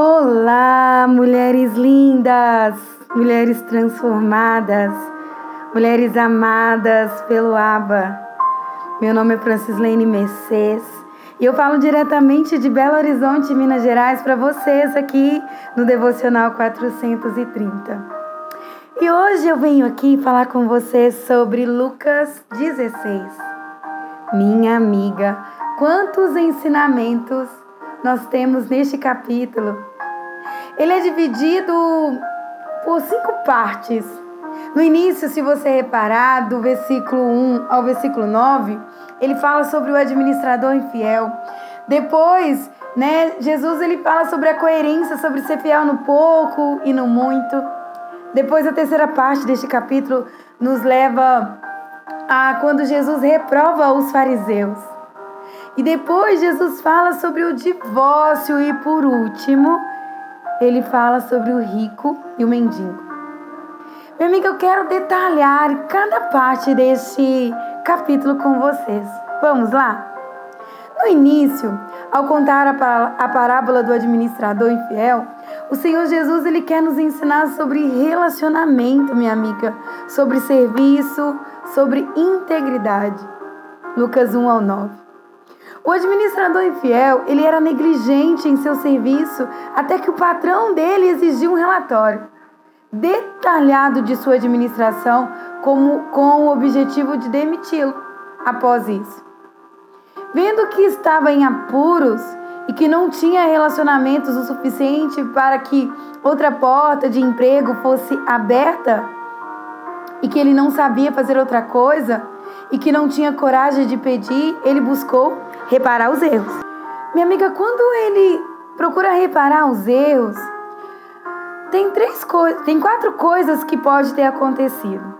Olá, mulheres lindas, mulheres transformadas, mulheres amadas pelo Aba. Meu nome é Francislene Mercedes e eu falo diretamente de Belo Horizonte, Minas Gerais, para vocês aqui no Devocional 430. E hoje eu venho aqui falar com vocês sobre Lucas 16. Minha amiga, quantos ensinamentos nós temos neste capítulo. Ele é dividido por cinco partes. No início, se você reparar, do versículo 1 ao versículo 9, ele fala sobre o administrador infiel. Depois, né, Jesus ele fala sobre a coerência, sobre ser fiel no pouco e no muito. Depois, a terceira parte deste capítulo nos leva a quando Jesus reprova os fariseus. E depois Jesus fala sobre o divórcio e por último, ele fala sobre o rico e o mendigo. Minha amiga, eu quero detalhar cada parte deste capítulo com vocês. Vamos lá? No início, ao contar a parábola do administrador infiel, o Senhor Jesus ele quer nos ensinar sobre relacionamento, minha amiga, sobre serviço, sobre integridade. Lucas 1 ao 9. O administrador infiel, ele era negligente em seu serviço até que o patrão dele exigiu um relatório detalhado de sua administração como, com o objetivo de demiti-lo após isso. Vendo que estava em apuros e que não tinha relacionamentos o suficiente para que outra porta de emprego fosse aberta e que ele não sabia fazer outra coisa e que não tinha coragem de pedir, ele buscou reparar os erros. Minha amiga, quando ele procura reparar os erros, tem três coisas, tem quatro coisas que pode ter acontecido.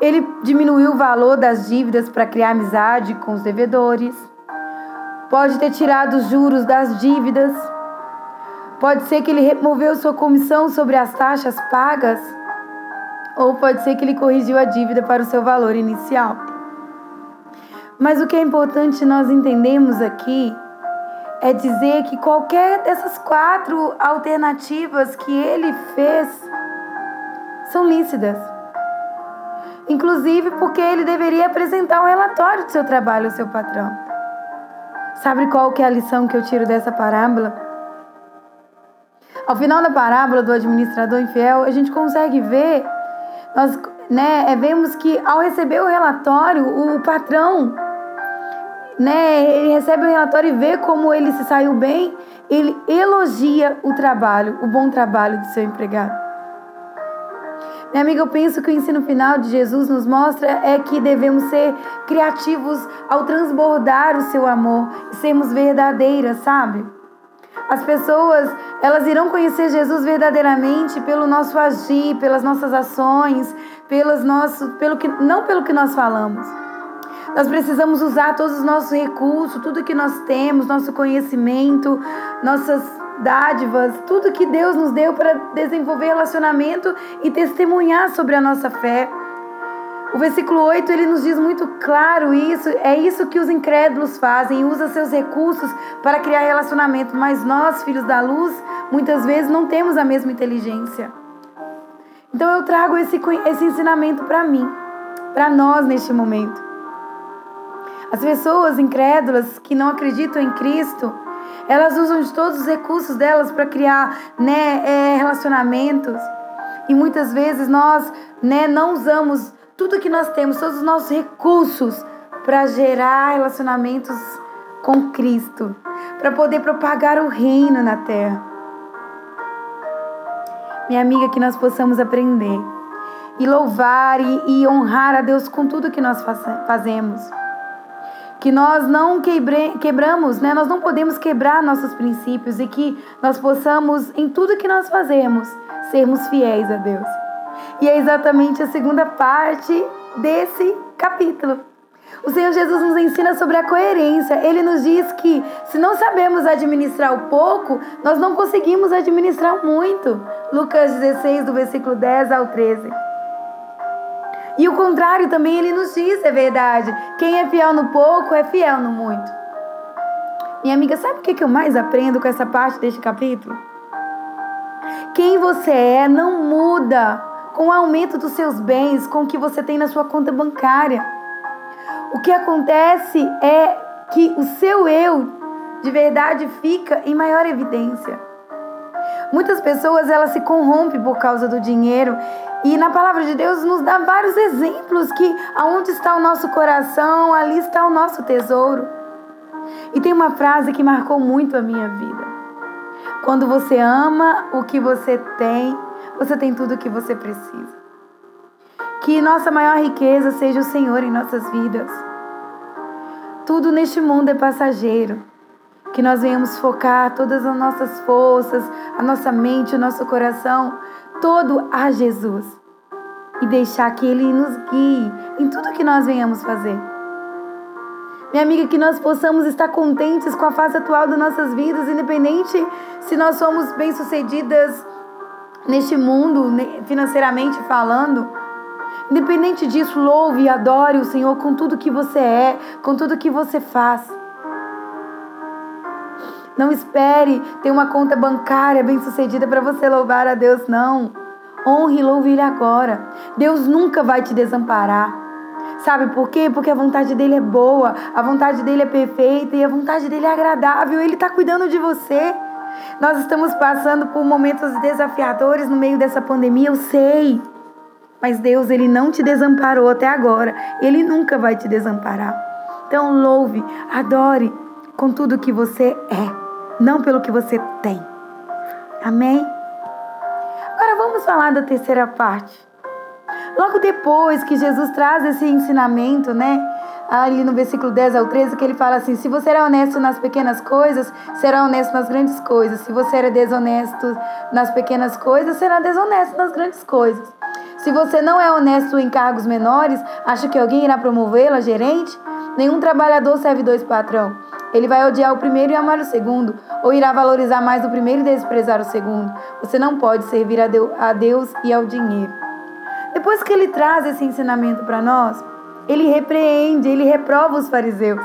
Ele diminuiu o valor das dívidas para criar amizade com os devedores. Pode ter tirado os juros das dívidas. Pode ser que ele removeu sua comissão sobre as taxas pagas. Ou pode ser que ele corrigiu a dívida para o seu valor inicial. Mas o que é importante nós entendemos aqui é dizer que qualquer dessas quatro alternativas que ele fez são lícitas. Inclusive porque ele deveria apresentar um relatório do seu trabalho ao seu patrão. Sabe qual que é a lição que eu tiro dessa parábola? Ao final da parábola do administrador infiel, a gente consegue ver, nós né, é, vemos que ao receber o relatório, o patrão né, ele recebe o relatório e vê como ele se saiu bem, ele elogia o trabalho, o bom trabalho do seu empregado. Minha amiga, eu penso que o ensino final de Jesus nos mostra é que devemos ser criativos ao transbordar o seu amor e sermos verdadeiras, sabe? As pessoas, elas irão conhecer Jesus verdadeiramente pelo nosso agir, pelas nossas ações, pelos nossos, pelo que, não pelo que nós falamos. Nós precisamos usar todos os nossos recursos, tudo que nós temos, nosso conhecimento, nossas dádivas, tudo que Deus nos deu para desenvolver relacionamento e testemunhar sobre a nossa fé. O versículo 8 ele nos diz muito claro isso, é isso que os incrédulos fazem, usa seus recursos para criar relacionamento, mas nós, filhos da luz, muitas vezes não temos a mesma inteligência. Então eu trago esse, esse ensinamento para mim, para nós neste momento. As pessoas incrédulas que não acreditam em Cristo, elas usam de todos os recursos delas para criar né, é, relacionamentos. E muitas vezes nós né, não usamos tudo que nós temos, todos os nossos recursos para gerar relacionamentos com Cristo, para poder propagar o reino na terra. Minha amiga, que nós possamos aprender e louvar e, e honrar a Deus com tudo que nós fazemos que nós não quebre, quebramos, né? Nós não podemos quebrar nossos princípios e que nós possamos, em tudo que nós fazemos, sermos fiéis a Deus. E é exatamente a segunda parte desse capítulo. O Senhor Jesus nos ensina sobre a coerência. Ele nos diz que se não sabemos administrar o pouco, nós não conseguimos administrar muito. Lucas 16, do versículo 10 ao 13. E o contrário também ele nos diz, é verdade. Quem é fiel no pouco é fiel no muito. Minha amiga, sabe o que eu mais aprendo com essa parte deste capítulo? Quem você é não muda com o aumento dos seus bens, com o que você tem na sua conta bancária. O que acontece é que o seu eu de verdade fica em maior evidência. Muitas pessoas elas se corrompem por causa do dinheiro e na palavra de Deus nos dá vários exemplos que aonde está o nosso coração, ali está o nosso tesouro. E tem uma frase que marcou muito a minha vida. Quando você ama o que você tem, você tem tudo o que você precisa. Que nossa maior riqueza seja o Senhor em nossas vidas. Tudo neste mundo é passageiro. Que nós venhamos focar todas as nossas forças, a nossa mente, o nosso coração, todo a Jesus. E deixar que Ele nos guie em tudo que nós venhamos fazer. Minha amiga, que nós possamos estar contentes com a fase atual das nossas vidas, independente se nós somos bem-sucedidas neste mundo, financeiramente falando. Independente disso, louve e adore o Senhor com tudo que você é, com tudo que você faz. Não espere ter uma conta bancária bem-sucedida para você louvar a Deus, não. Honre e louve Ele agora. Deus nunca vai te desamparar. Sabe por quê? Porque a vontade dele é boa, a vontade dele é perfeita e a vontade dele é agradável. Ele está cuidando de você. Nós estamos passando por momentos desafiadores no meio dessa pandemia, eu sei. Mas Deus, ele não te desamparou até agora. Ele nunca vai te desamparar. Então louve, adore com tudo que você é, não pelo que você tem. Amém? Agora vamos falar da terceira parte. Logo depois que Jesus traz esse ensinamento, né? Ali no versículo 10 ao 13, que ele fala assim: Se você é honesto nas pequenas coisas, será honesto nas grandes coisas. Se você era desonesto nas pequenas coisas, será desonesto nas grandes coisas. Se você não é honesto em cargos menores, acha que alguém irá promovê-lo a gerente? Nenhum trabalhador serve dois patrão. Ele vai odiar o primeiro e amar o segundo, ou irá valorizar mais o primeiro e desprezar o segundo. Você não pode servir a Deus e ao dinheiro. Depois que ele traz esse ensinamento para nós, ele repreende, ele reprova os fariseus.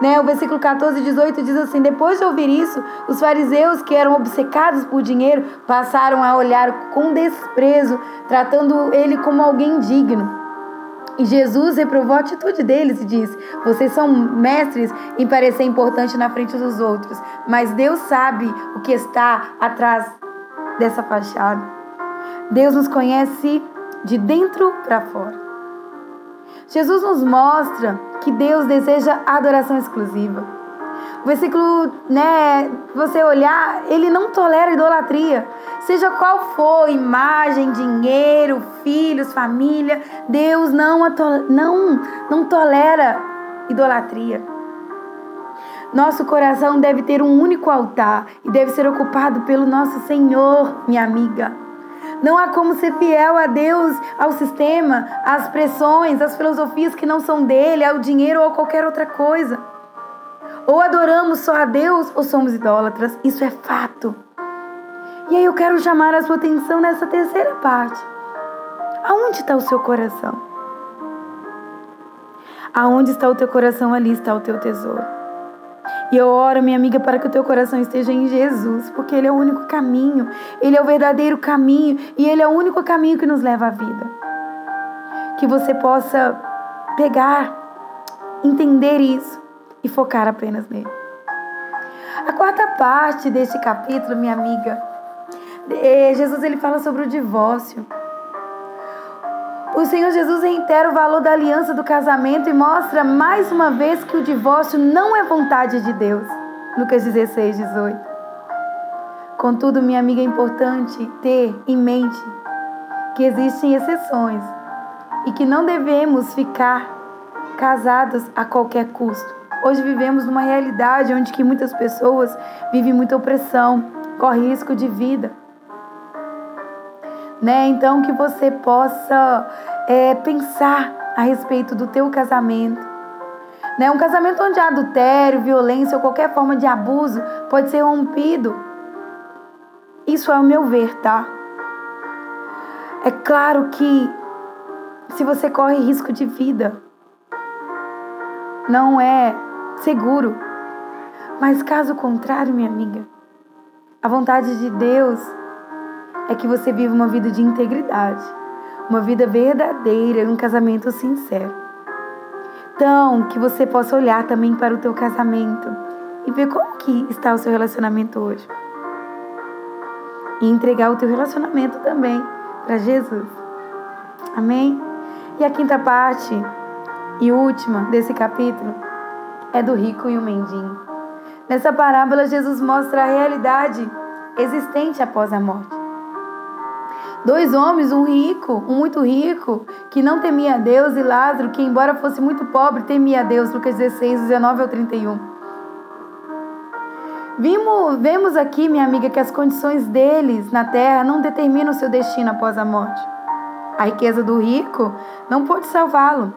Né? O versículo 14 e 18 diz assim: Depois de ouvir isso, os fariseus que eram obcecados por dinheiro passaram a olhar com desprezo, tratando ele como alguém digno. E Jesus reprovou a atitude deles e disse: Vocês são mestres em parecer importante na frente dos outros, mas Deus sabe o que está atrás dessa fachada. Deus nos conhece de dentro para fora. Jesus nos mostra que Deus deseja adoração exclusiva. O versículo, né, você olhar, ele não tolera idolatria. Seja qual for, imagem, dinheiro, filhos, família, Deus não, não, não tolera idolatria. Nosso coração deve ter um único altar e deve ser ocupado pelo nosso Senhor, minha amiga. Não há como ser fiel a Deus, ao sistema, às pressões, às filosofias que não são dele, ao dinheiro ou a qualquer outra coisa. Ou adoramos só a Deus ou somos idólatras. Isso é fato. E aí eu quero chamar a sua atenção nessa terceira parte. Aonde está o seu coração? Aonde está o teu coração, ali está o teu tesouro. E eu oro, minha amiga, para que o teu coração esteja em Jesus, porque Ele é o único caminho, Ele é o verdadeiro caminho e Ele é o único caminho que nos leva à vida. Que você possa pegar, entender isso e focar apenas nele. A quarta parte deste capítulo, minha amiga, é, Jesus ele fala sobre o divórcio. O Senhor Jesus reitera o valor da aliança do casamento e mostra mais uma vez que o divórcio não é vontade de Deus. Lucas 16, 18. Contudo, minha amiga, é importante ter em mente que existem exceções e que não devemos ficar casados a qualquer custo. Hoje vivemos numa realidade onde que muitas pessoas vivem muita opressão, correm risco de vida né? Então que você possa é, pensar a respeito do teu casamento, né? Um casamento onde há adultério, violência ou qualquer forma de abuso pode ser rompido. Isso é o meu ver, tá? É claro que se você corre risco de vida, não é seguro. Mas caso contrário, minha amiga, a vontade de Deus é que você viva uma vida de integridade, uma vida verdadeira, um casamento sincero. Então, que você possa olhar também para o teu casamento e ver como que está o seu relacionamento hoje. E entregar o teu relacionamento também para Jesus. Amém? E a quinta parte e última desse capítulo é do rico e o mendigo. Nessa parábola, Jesus mostra a realidade existente após a morte. Dois homens, um rico, um muito rico, que não temia a Deus, e Lázaro, que embora fosse muito pobre, temia a Deus. Lucas 16, 19 ao 31. Vimos, vemos aqui, minha amiga, que as condições deles na terra não determinam o seu destino após a morte. A riqueza do rico não pôde salvá-lo.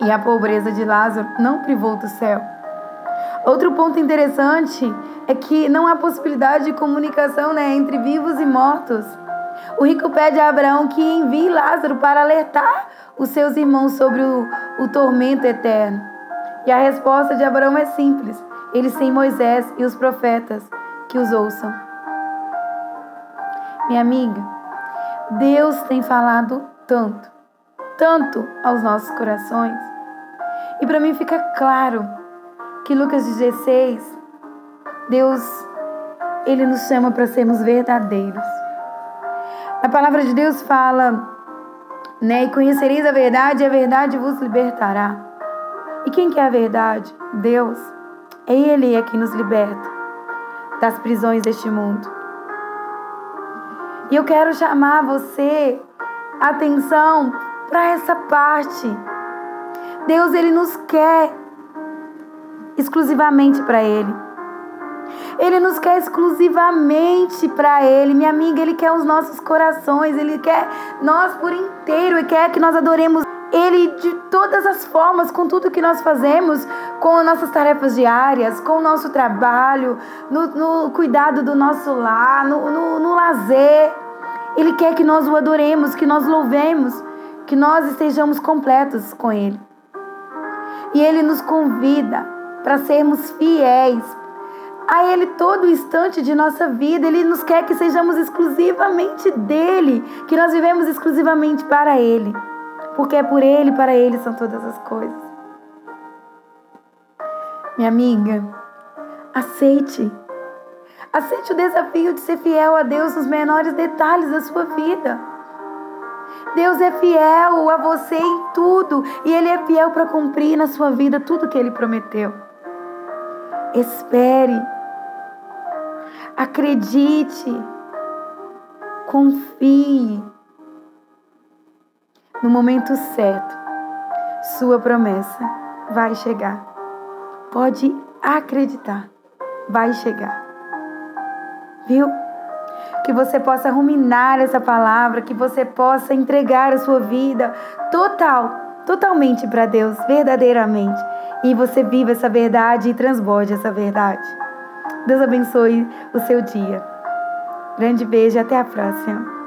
E a pobreza de Lázaro não privou do céu. Outro ponto interessante é que não há possibilidade de comunicação né, entre vivos e mortos. O rico pede a Abraão que envie Lázaro para alertar os seus irmãos sobre o, o tormento eterno. E a resposta de Abraão é simples: eles têm Moisés e os profetas que os ouçam. Minha amiga, Deus tem falado tanto, tanto aos nossos corações. E para mim fica claro que Lucas 16, Deus, ele nos chama para sermos verdadeiros. A palavra de Deus fala, né? E conhecereis a verdade, e a verdade vos libertará. E quem que é a verdade? Deus. É Ele é nos liberta das prisões deste mundo. E eu quero chamar você atenção para essa parte. Deus ele nos quer exclusivamente para ele. Ele nos quer exclusivamente para Ele. Minha amiga, Ele quer os nossos corações. Ele quer nós por inteiro. Ele quer que nós adoremos Ele de todas as formas, com tudo que nós fazemos, com nossas tarefas diárias, com o nosso trabalho, no, no cuidado do nosso lar, no, no, no lazer. Ele quer que nós o adoremos, que nós louvemos, que nós estejamos completos com Ele. E Ele nos convida para sermos fiéis, a Ele todo instante de nossa vida. Ele nos quer que sejamos exclusivamente dele, que nós vivemos exclusivamente para Ele, porque é por Ele para Ele são todas as coisas. Minha amiga, aceite. Aceite o desafio de ser fiel a Deus nos menores detalhes da sua vida. Deus é fiel a você em tudo e Ele é fiel para cumprir na sua vida tudo que Ele prometeu. Espere Acredite. Confie. No momento certo, sua promessa vai chegar. Pode acreditar, vai chegar. Viu? Que você possa ruminar essa palavra, que você possa entregar a sua vida total, totalmente para Deus, verdadeiramente. E você viva essa verdade e transborde essa verdade. Deus abençoe o seu dia. Grande beijo e até a próxima.